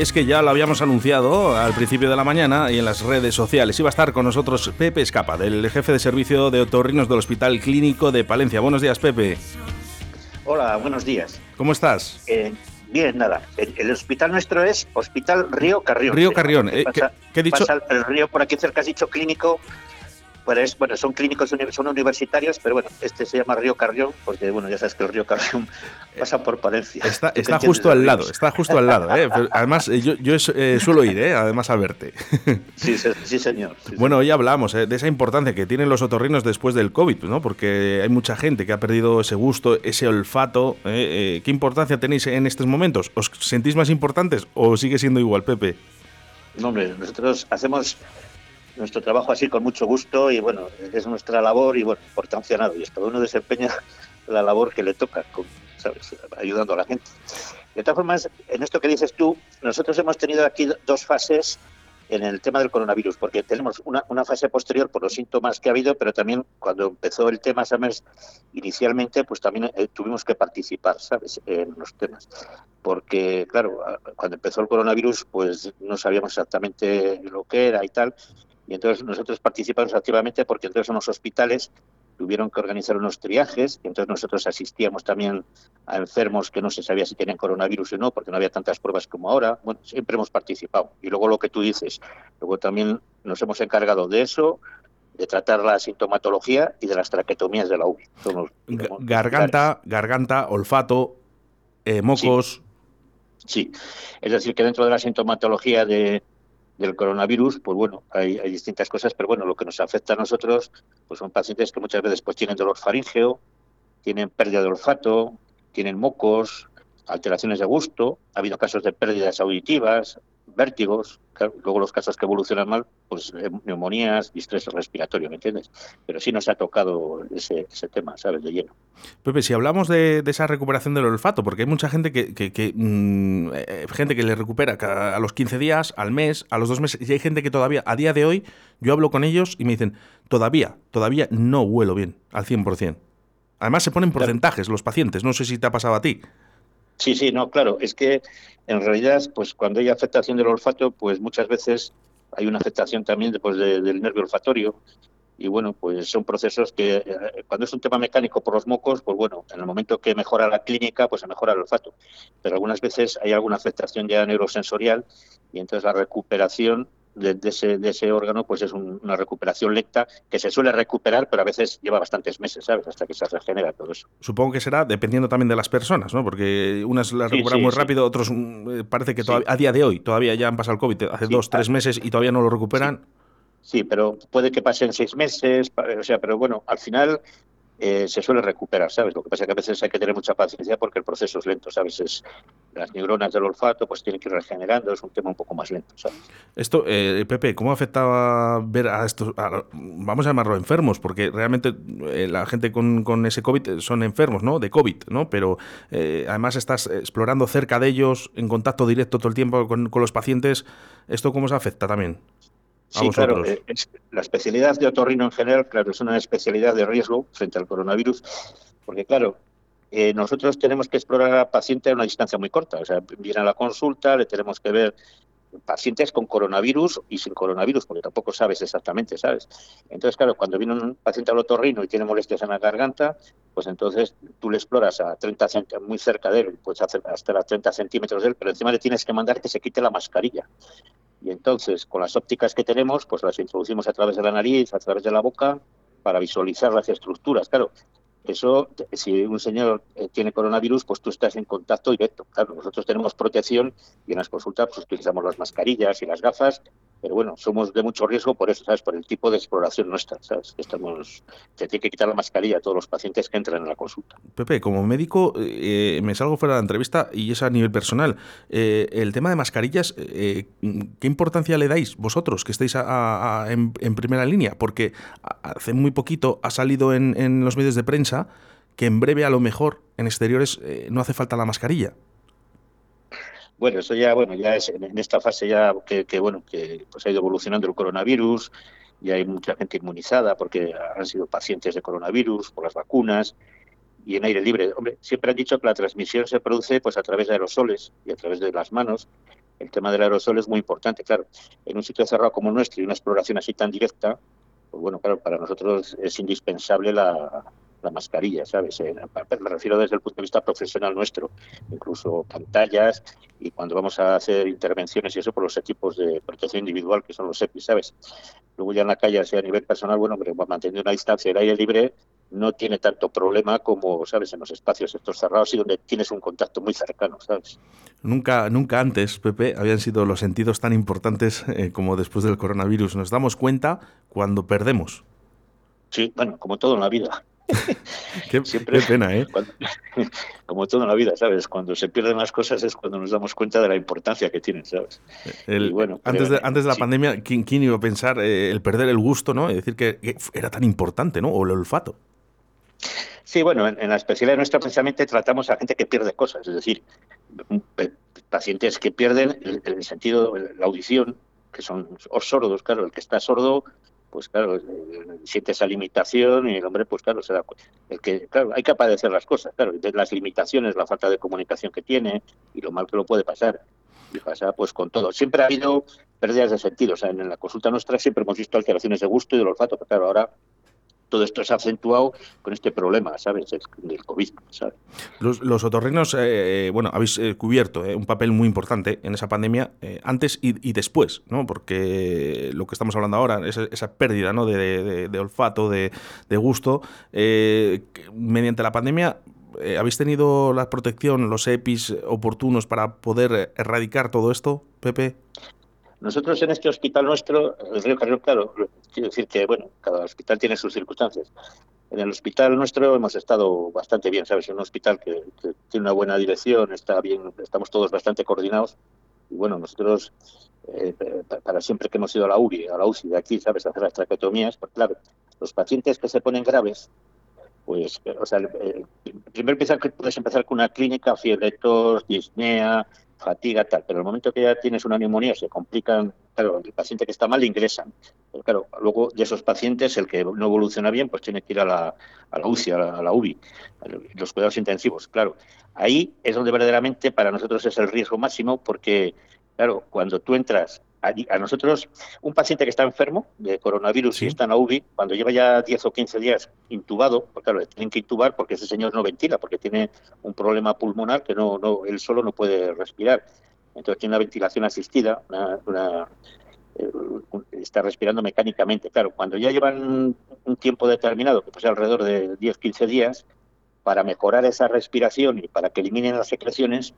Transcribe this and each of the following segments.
Y es que ya lo habíamos anunciado al principio de la mañana y en las redes sociales. Iba a estar con nosotros Pepe Escapa, del jefe de servicio de otorrinos del Hospital Clínico de Palencia. Buenos días, Pepe. Hola, buenos días. ¿Cómo estás? Eh, bien, nada. El, hospital nuestro es Hospital Río Carrión. Río Carrión. Eh, ¿qué, he dicho? el río por aquí cerca has dicho clínico bueno, son clínicos, son universitarios, pero bueno, este se llama Río Carrión, porque bueno, ya sabes que el Río Carrión pasa por Palencia. Está, está justo al lado, está justo al lado. ¿eh? Además, eh, yo, yo eh, suelo ir, ¿eh? además a verte. Sí, sí señor. bueno, hoy hablamos de esa importancia que tienen los otorrinos después del COVID, ¿no? porque hay mucha gente que ha perdido ese gusto, ese olfato. ¿Qué importancia tenéis en estos momentos? ¿Os sentís más importantes o sigue siendo igual, Pepe? No, hombre, nosotros hacemos nuestro trabajo así con mucho gusto y bueno, es nuestra labor y bueno, importancia nada, y cada uno desempeña la labor que le toca, ¿sabes? ayudando a la gente. De todas formas, en esto que dices tú, nosotros hemos tenido aquí dos fases en el tema del coronavirus, porque tenemos una, una fase posterior por los síntomas que ha habido, pero también cuando empezó el tema SAMERS inicialmente, pues también eh, tuvimos que participar, ¿sabes?, en los temas. Porque, claro, cuando empezó el coronavirus, pues no sabíamos exactamente lo que era y tal, y entonces nosotros participamos activamente porque entonces en los hospitales tuvieron que organizar unos triajes y entonces nosotros asistíamos también a enfermos que no se sabía si tenían coronavirus o no porque no había tantas pruebas como ahora. Bueno, siempre hemos participado. Y luego lo que tú dices, luego también nos hemos encargado de eso, de tratar la sintomatología y de las traquetomías de la UBI. garganta, garganta, olfato, eh, mocos. sí, es decir, que dentro de la sintomatología de, del coronavirus, pues bueno, hay, distintas cosas, pero bueno, lo que nos afecta a nosotros, pues son pacientes que muchas veces pues tienen dolor faríngeo, tienen pérdida de olfato, tienen mocos, alteraciones de gusto, ha habido casos de pérdidas auditivas, vértigos, luego los casos que evolucionan mal, pues eh, neumonías, distrés respiratorio, ¿me entiendes? Pero sí nos ha tocado ese, tema, ¿sabes? De lleno. Pepe, si hablamos de, esa recuperación del olfato, porque hay mucha gente que, que, mm, eh, gente que le recupera a los 15 días, al mes, a los dos meses, y hay gente que todavía, a día de hoy, yo hablo con ellos y me dicen, todavía, todavía no huelo bien, al 100%. Además se ponen porcentajes los pacientes, no sé si te ha pasado a ti. Sí, sí, no, claro, es que en realidad, pues cuando hay afectación del olfato, pues muchas veces hay una afectación también después del nervio olfatorio. Y bueno, pues son procesos que eh, cuando es un tema mecánico por los mocos, pues bueno, en el momento que mejora la clínica, pues se mejora el olfato. Pero algunas veces hay alguna afectación ya neurosensorial y entonces la recuperación de, ese, de ese órgano pues es una recuperación lenta que se suele recuperar, pero a veces lleva bastantes meses, ¿sabes? Hasta que se regenera todo eso. Supongo que será dependiendo también de las personas, ¿no? Porque unas las recuperan muy rápido, otros mm, eh, parece que todavía, a día de hoy todavía ya han pasado el COVID, hace dos, tres meses y todavía no lo recuperan. Sí, pero puede que pasen seis meses, o sea, pero bueno, al final eh, se suele recuperar, ¿sabes? Lo que pasa es que a veces hay que tener mucha paciencia porque el proceso es lento, ¿sabes? Es, las neuronas del olfato pues tienen que ir regenerando, es un tema un poco más lento, ¿sabes? Esto, eh, Pepe, ¿cómo afectaba ver a estos, vamos a llamarlo enfermos? Porque realmente eh, la gente con, con, ese COVID son enfermos, ¿no? De COVID, ¿no? Pero además estás explorando cerca de ellos, en contacto directo todo el tiempo con, con los pacientes. ¿Esto cómo se afecta también? Sí, claro. Eh, la especialidad de otorrino en general, claro, es una especialidad de riesgo frente al coronavirus, porque claro, eh, nosotros tenemos que explorar al paciente a una distancia muy corta. O sea, viene a la consulta, le tenemos que ver pacientes con coronavirus y sin coronavirus, porque tampoco sabes exactamente, ¿sabes? Entonces, claro, cuando viene un paciente al otorrino y tiene molestias en la garganta, pues entonces tú le exploras a 30 centímetros, muy cerca de él, puedes hacer hasta a 30 centímetros de él, pero encima le tienes que mandar que se quite la mascarilla. Y entonces, con las ópticas que tenemos, pues las introducimos a través de la nariz, a través de la boca, para visualizar las estructuras. Claro, eso, si un señor eh, tiene coronavirus, pues tú estás en contacto directo. Claro, nosotros tenemos protección y en las consultas pues, utilizamos las mascarillas y las gafas pero bueno, somos de mucho riesgo por eso, ¿sabes? Por el tipo de exploración nuestra, ¿sabes? Estamos, se tiene que quitar la mascarilla a todos los pacientes que entran en la consulta. Pepe, como médico, eh, me salgo fuera de la entrevista y es a nivel personal. Eh, el tema de mascarillas, eh, ¿qué importancia le dais vosotros que estáis en, primera línea? Porque hace muy poquito ha salido en, en, los medios de prensa que en breve, a lo mejor, en exteriores no hace falta la mascarilla. Bueno, eso ya, bueno, ya es en esta fase ya que, bueno, que pues ha ido evolucionando el coronavirus, y hay mucha gente inmunizada porque han sido pacientes de coronavirus por las vacunas y en aire libre. Hombre, siempre han dicho que la transmisión se produce pues a través de aerosoles y a través de las manos, el tema del aerosol es muy importante. Claro, en un sitio cerrado como el nuestro y una exploración así tan directa, pues bueno, claro, para nosotros es indispensable la, la mascarilla, ¿sabes? Me refiero desde el punto de vista profesional nuestro, incluso pantallas y cuando vamos a hacer intervenciones y eso por los equipos de protección individual que son los EPI, ¿sabes? Luego ya en la calle, así a nivel personal, bueno, hombre, manteniendo una distancia, el aire libre no tiene tanto problema como, ¿sabes?, en los espacios estos cerrados y donde tienes un contacto muy cercano, ¿sabes? Nunca, nunca antes, Pepe, habían sido los sentidos tan importantes eh, como después del coronavirus. Nos damos cuenta cuando perdemos. Sí, bueno, como todo en la vida. qué, Siempre, pena, ¿eh? como todo en la vida, ¿sabes? Cuando se pierden las cosas es cuando nos damos cuenta de la importancia que tienen, ¿sabes? bueno, antes, de, antes de la pandemia, ¿quién, iba a pensar eh, el perder el gusto, ¿no? Es decir, que, era tan importante, ¿no? O el olfato. Sí, bueno, en, la especialidad nuestra precisamente tratamos a gente que pierde cosas, es decir, pacientes que pierden el, el sentido, la audición, que son sordos, claro, el que está sordo pues claro, siente esa limitación y el hombre, pues claro, se da el que, claro, hay que padecer las cosas, claro, de las limitaciones, la falta de comunicación que tiene y lo mal que lo puede pasar. Y pasa pues con todo. Siempre ha habido pérdidas de sentido, o sea, en la consulta nuestra siempre hemos visto alteraciones de gusto y del olfato, pero claro, ahora todo esto se ha acentuado con este problema, ¿sabes? Del COVID, ¿sabes? Los, los otorrinos, eh, eh, bueno, habéis eh, cubierto un papel muy importante en esa pandemia antes y, después, ¿no? Porque lo que estamos hablando ahora, esa, esa pérdida ¿no? de, olfato, de, gusto, mediante la pandemia ¿Habéis tenido la protección, los EPIs oportunos para poder erradicar todo esto, Pepe? Nosotros en este hospital nuestro, el Río Carrión, claro, quiero decir que, bueno, cada hospital tiene sus circunstancias. En el hospital nuestro hemos estado bastante bien, ¿sabes? Es un hospital que, tiene una buena dirección, está bien, estamos todos bastante coordinados. Y bueno, nosotros, eh, para siempre que hemos ido a la UBI, a la UCI de aquí, ¿sabes? A hacer las traqueotomías, pues claro, los pacientes que se ponen graves, pues, o sea, eh, primero que puedes empezar con una clínica, fiebre, tos, disnea, fatiga, tal, pero en el momento que ya tienes una neumonía se complican, claro, el paciente que está mal ingresan. Pero claro, luego de esos pacientes, el que no evoluciona bien, pues tiene que ir a la, a la UCI, a la, a UBI, los cuidados intensivos, claro. Ahí es donde verdaderamente para nosotros es el riesgo máximo, porque, claro, cuando tú entras a, nosotros, un paciente que está enfermo de coronavirus y está en la UBI, cuando lleva ya 10 o 15 días intubado, porque claro, le tienen que intubar porque ese señor no ventila, porque tiene un problema pulmonar que no, no él solo no puede respirar. Entonces tiene una ventilación asistida, eh, está respirando mecánicamente. Claro, cuando ya llevan un tiempo determinado, que puede ser alrededor de 10-15 días, para mejorar esa respiración y para que eliminen las secreciones,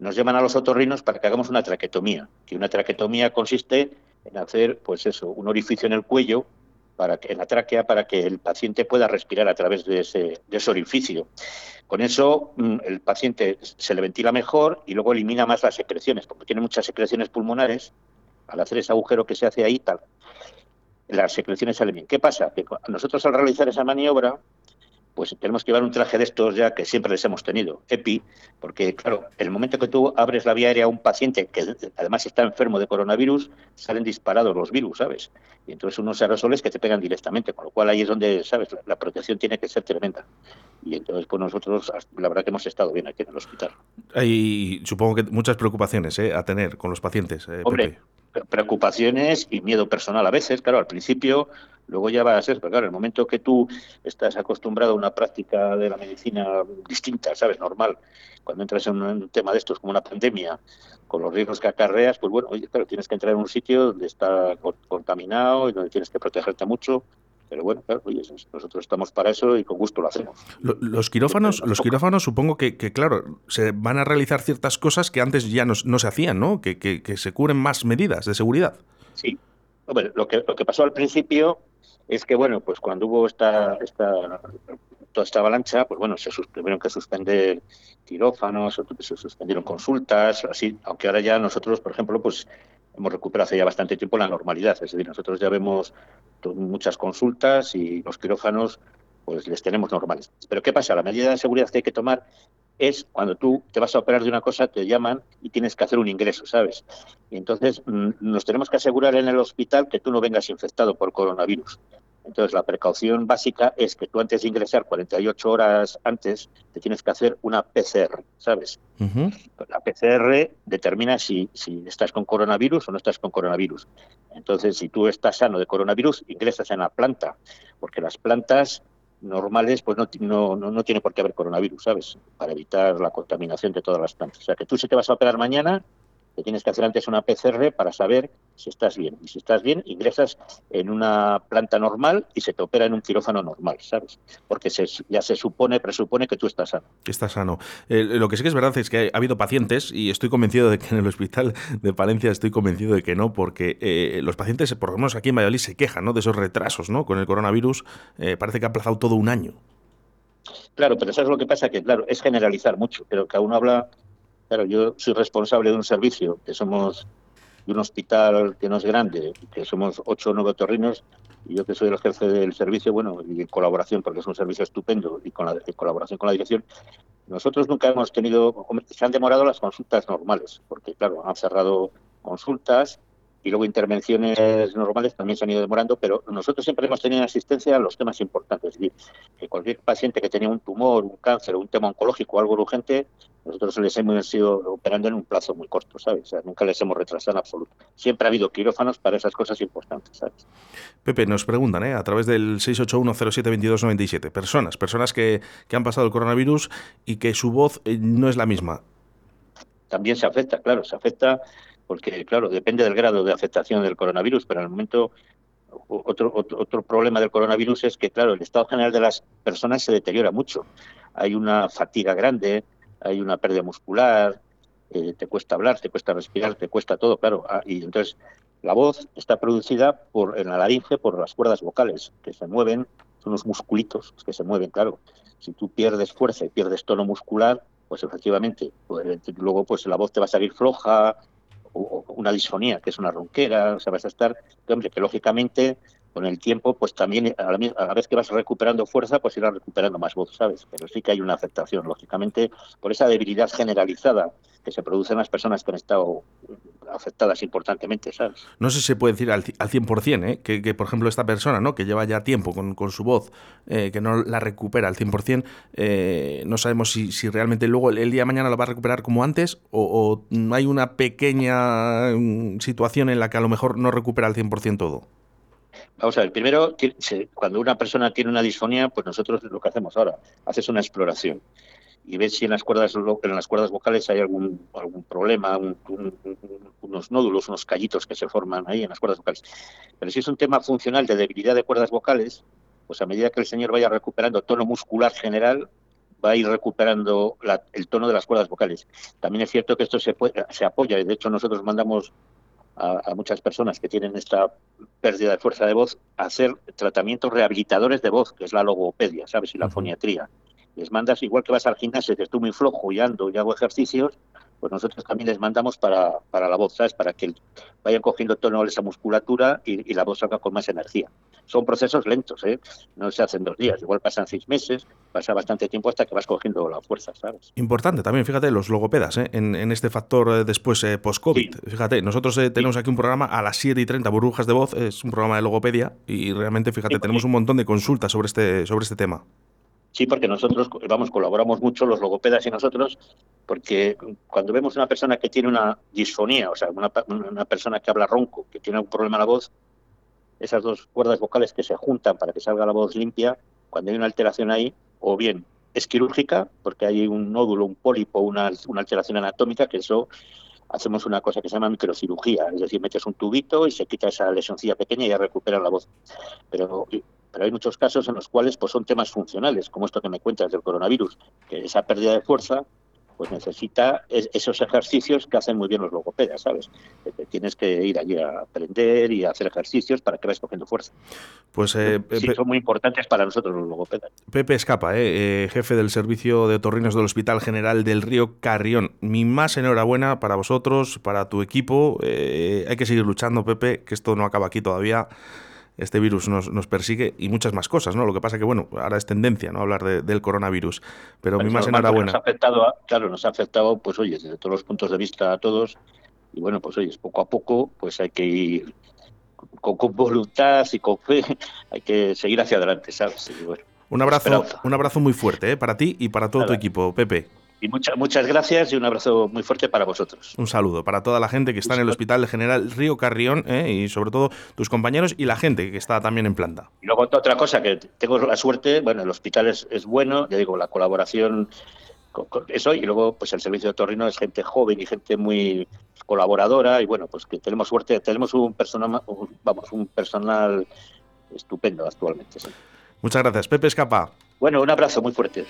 nos llaman a los otorrinos para que hagamos una traquetomía, que una traquetomía consiste en hacer, pues eso, un orificio en el cuello, para que, en la tráquea, para que el paciente pueda respirar a través de ese, de ese orificio. Con eso mm, el paciente se le ventila mejor y luego elimina más las secreciones, porque tiene muchas secreciones pulmonares, al hacer ese agujero que se hace ahí, tal, las secreciones salen bien. ¿Qué pasa? Que nosotros al realizar esa maniobra, pues tenemos que llevar un traje de estos ya que siempre les hemos tenido, EPI, porque claro, el momento que tú abres la vía aérea a un paciente que además está enfermo de coronavirus, salen disparados los virus, ¿sabes? Y entonces unos aerosoles que te pegan directamente, con lo cual ahí es donde, ¿sabes? La, protección tiene que ser tremenda. Y entonces, pues nosotros, la verdad que hemos estado bien aquí en el hospital. Hay, supongo que muchas preocupaciones ¿eh? a tener con los pacientes. Eh, Hombre, preocupaciones y miedo personal a veces, claro, al principio Luego ya va a ser, pero claro, el momento que tú estás acostumbrado a una práctica de la medicina distinta, ¿sabes? Normal, cuando entras en un tema de estos como una pandemia, con los riesgos que acarreas, pues bueno, oye, claro, tienes que entrar en un sitio donde está contaminado y donde tienes que protegerte mucho. Pero bueno, claro, oye, nosotros estamos para eso y con gusto lo hacemos. Los quirófanos, los quirófanos supongo que, claro, se van a realizar ciertas cosas que antes ya no, se hacían, ¿no? Que, que, se cubren más medidas de seguridad. Sí. Hombre, lo que, lo que pasó al principio es que, bueno, pues cuando hubo esta, esta toda esta avalancha, pues bueno, se tuvieron que suspender quirófanos, se suspendieron consultas, así, aunque ahora ya nosotros, por ejemplo, pues hemos recuperado hace ya bastante tiempo la normalidad, es decir, nosotros ya vemos muchas consultas y los quirófanos pues les tenemos normales. Pero ¿qué pasa? La medida de seguridad que hay que tomar es cuando tú te vas a operar de una cosa, te llaman y tienes que hacer un ingreso, ¿sabes? Y entonces mm, nos tenemos que asegurar en el hospital que tú no vengas infectado por coronavirus. Entonces, la precaución básica es que tú antes de ingresar 48 horas antes, te tienes que hacer una PCR, ¿sabes? La PCR determina si, si estás con coronavirus o no estás con coronavirus. Entonces, si tú estás sano de coronavirus, ingresas en la planta, porque las plantas normales, pues no, no, no, tiene por qué haber coronavirus, ¿sabes? Para evitar la contaminación de todas las plantas. O sea, que tú si te vas a operar mañana, tienes que hacer antes una PCR para saber si estás bien. Y si estás bien, ingresas en una planta normal y se te opera en un quirófano normal, ¿sabes? Porque se, ya se supone, presupone que tú estás sano. Que estás sano. Eh, lo que sí que es verdad es que ha habido pacientes, y estoy convencido de que en el hospital de Palencia estoy convencido de que no, porque eh, los pacientes, por lo menos aquí en Valladolid, se quejan ¿no? de esos retrasos ¿no? con el coronavirus. Eh, parece que ha aplazado todo un año. Claro, pero eso es lo que pasa, que claro, es generalizar mucho, pero que aún habla Claro, yo soy responsable de un servicio que somos de un hospital que no es grande, que somos ocho o nueve torrinos, y yo que soy el jefe del servicio, bueno, y en colaboración, porque es un servicio estupendo, y con la en colaboración con la dirección, nosotros nunca hemos tenido, se han demorado las consultas normales, porque claro, han cerrado consultas y luego intervenciones normales también se han ido demorando, pero nosotros siempre hemos tenido asistencia a los temas importantes. Es decir, que cualquier paciente que tenía un tumor, un cáncer, un tema oncológico o algo urgente, nosotros les hemos ido operando en un plazo muy corto, ¿sabes? O sea, nunca les hemos retrasado en absoluto. Siempre ha habido quirófanos para esas cosas importantes, ¿sabes? Pepe, nos preguntan, ¿eh? A través del 681072297, personas, personas que, que han pasado el coronavirus y que su voz eh, no es la misma. También se afecta, claro, se afecta porque claro, depende del grado de afectación del coronavirus, pero en el momento otro, otro, problema del coronavirus es que, claro, el estado general de las personas se deteriora mucho. Hay una fatiga grande, hay una pérdida muscular, eh, te cuesta hablar, te cuesta respirar, te cuesta todo, claro. Ah, y entonces la voz está producida por en la laringe por las cuerdas vocales que se mueven, son los musculitos que se mueven, claro. Si tú pierdes fuerza y pierdes tono muscular, pues efectivamente, pues, luego pues la voz te va a salir floja, o una disfonía, que es una ronquera, o sea, vas a estar, que, hombre, que lógicamente con el tiempo, pues también a la, vez que vas recuperando fuerza, pues irás recuperando más voz, ¿sabes? Pero sí que hay una afectación, lógicamente, por esa debilidad generalizada que se produce en las personas que han estado afectadas importantemente, ¿sabes? No sé si se puede decir al, al 100%, ¿eh? que, que, por ejemplo esta persona, ¿no? que lleva ya tiempo con, con su voz, eh, que no la recupera al 100%, eh, no sabemos si, si realmente luego el, día de mañana lo va a recuperar como antes o, o hay una pequeña mm, situación en la que a lo mejor no recupera al 100% todo. Vamos a ver, primero, cuando una persona tiene una disfonía, pues nosotros lo que hacemos ahora, haces una exploración y ves si en las cuerdas en las cuerdas vocales hay algún algún problema, unos nódulos, unos callitos que se forman ahí en las cuerdas vocales. Pero si es un tema funcional de debilidad de cuerdas vocales, pues a medida que el señor vaya recuperando tono muscular general, va a ir recuperando el tono de las cuerdas vocales. También es cierto que esto se, se apoya, de hecho nosotros mandamos a, muchas personas que tienen esta pérdida de fuerza de voz a hacer tratamientos rehabilitadores de voz, que es la logopedia, ¿sabes? Y la foniatría. Les mandas, igual que vas al gimnasio, que estoy muy flojo y ando y hago ejercicios, pues nosotros también les mandamos para, para la voz, ¿sabes? Para que vayan cogiendo tono esa musculatura y, la voz salga con más energía. Son procesos lentos, ¿eh? No se hacen dos días, igual pasan seis meses, pasa bastante tiempo hasta que vas cogiendo la fuerza, ¿sabes? Importante también, fíjate, los logopedas, ¿eh? en, este factor eh, después eh, post-COVID. Fíjate, nosotros tenemos aquí un programa a las 7 y 30, Burbujas de Voz, es un programa de logopedia y realmente, fíjate, tenemos un montón de consultas sobre este, sobre este tema. Sí, porque nosotros, vamos, colaboramos mucho los logopedas y nosotros, porque cuando vemos una persona que tiene una disfonía, o sea, una, una persona que habla ronco, que tiene un problema en la voz, esas dos cuerdas vocales que se juntan para que salga la voz limpia, cuando hay una alteración ahí, o bien es quirúrgica, porque hay un nódulo, un pólipo, una, una alteración anatómica, que eso hacemos una cosa que se llama microcirugía, es decir, metes un tubito y se quita esa lesioncilla pequeña y ya recupera la voz. Pero pero hay muchos casos en los cuales pues son temas funcionales, como esto que me cuentas del coronavirus, que esa pérdida de fuerza pues necesita esos ejercicios que hacen muy bien los logopedas, ¿sabes? tienes que ir allí a aprender y a hacer ejercicios para que vayas cogiendo fuerza. Pues eh, sí, son muy importantes para nosotros los logopedas. Pepe Escapa, eh, eh, jefe del servicio de otorrinos del Hospital General del Río Carrión. Mi más enhorabuena para vosotros, para tu equipo. hay que seguir luchando, Pepe, que esto no acaba aquí todavía este virus nos, nos, persigue y muchas más cosas, ¿no? Lo que pasa que, bueno, ahora es tendencia, ¿no? Hablar del coronavirus. Pero mi más enhorabuena. Nos ha afectado, claro, nos ha afectado, pues oye, desde todos los puntos de vista a todos. Y bueno, pues oye, poco a poco, pues hay que ir con, voluntad y con fe hay que seguir hacia adelante, ¿sabes? un abrazo, un abrazo muy fuerte ¿eh? para ti y para todo tu equipo, Pepe. Y muchas muchas gracias y un abrazo muy fuerte para vosotros. Un saludo para toda la gente que está en el Hospital General Río Carrión ¿eh? y sobre todo tus compañeros y la gente que está también en planta. Y luego otra cosa que tengo la suerte, bueno, el hospital es, es bueno, ya digo, la colaboración eso y luego pues el servicio de Torrino es gente joven y gente muy colaboradora y bueno pues que tenemos suerte tenemos un personal vamos un personal estupendo actualmente muchas gracias Pepe Escapa bueno un abrazo muy fuerte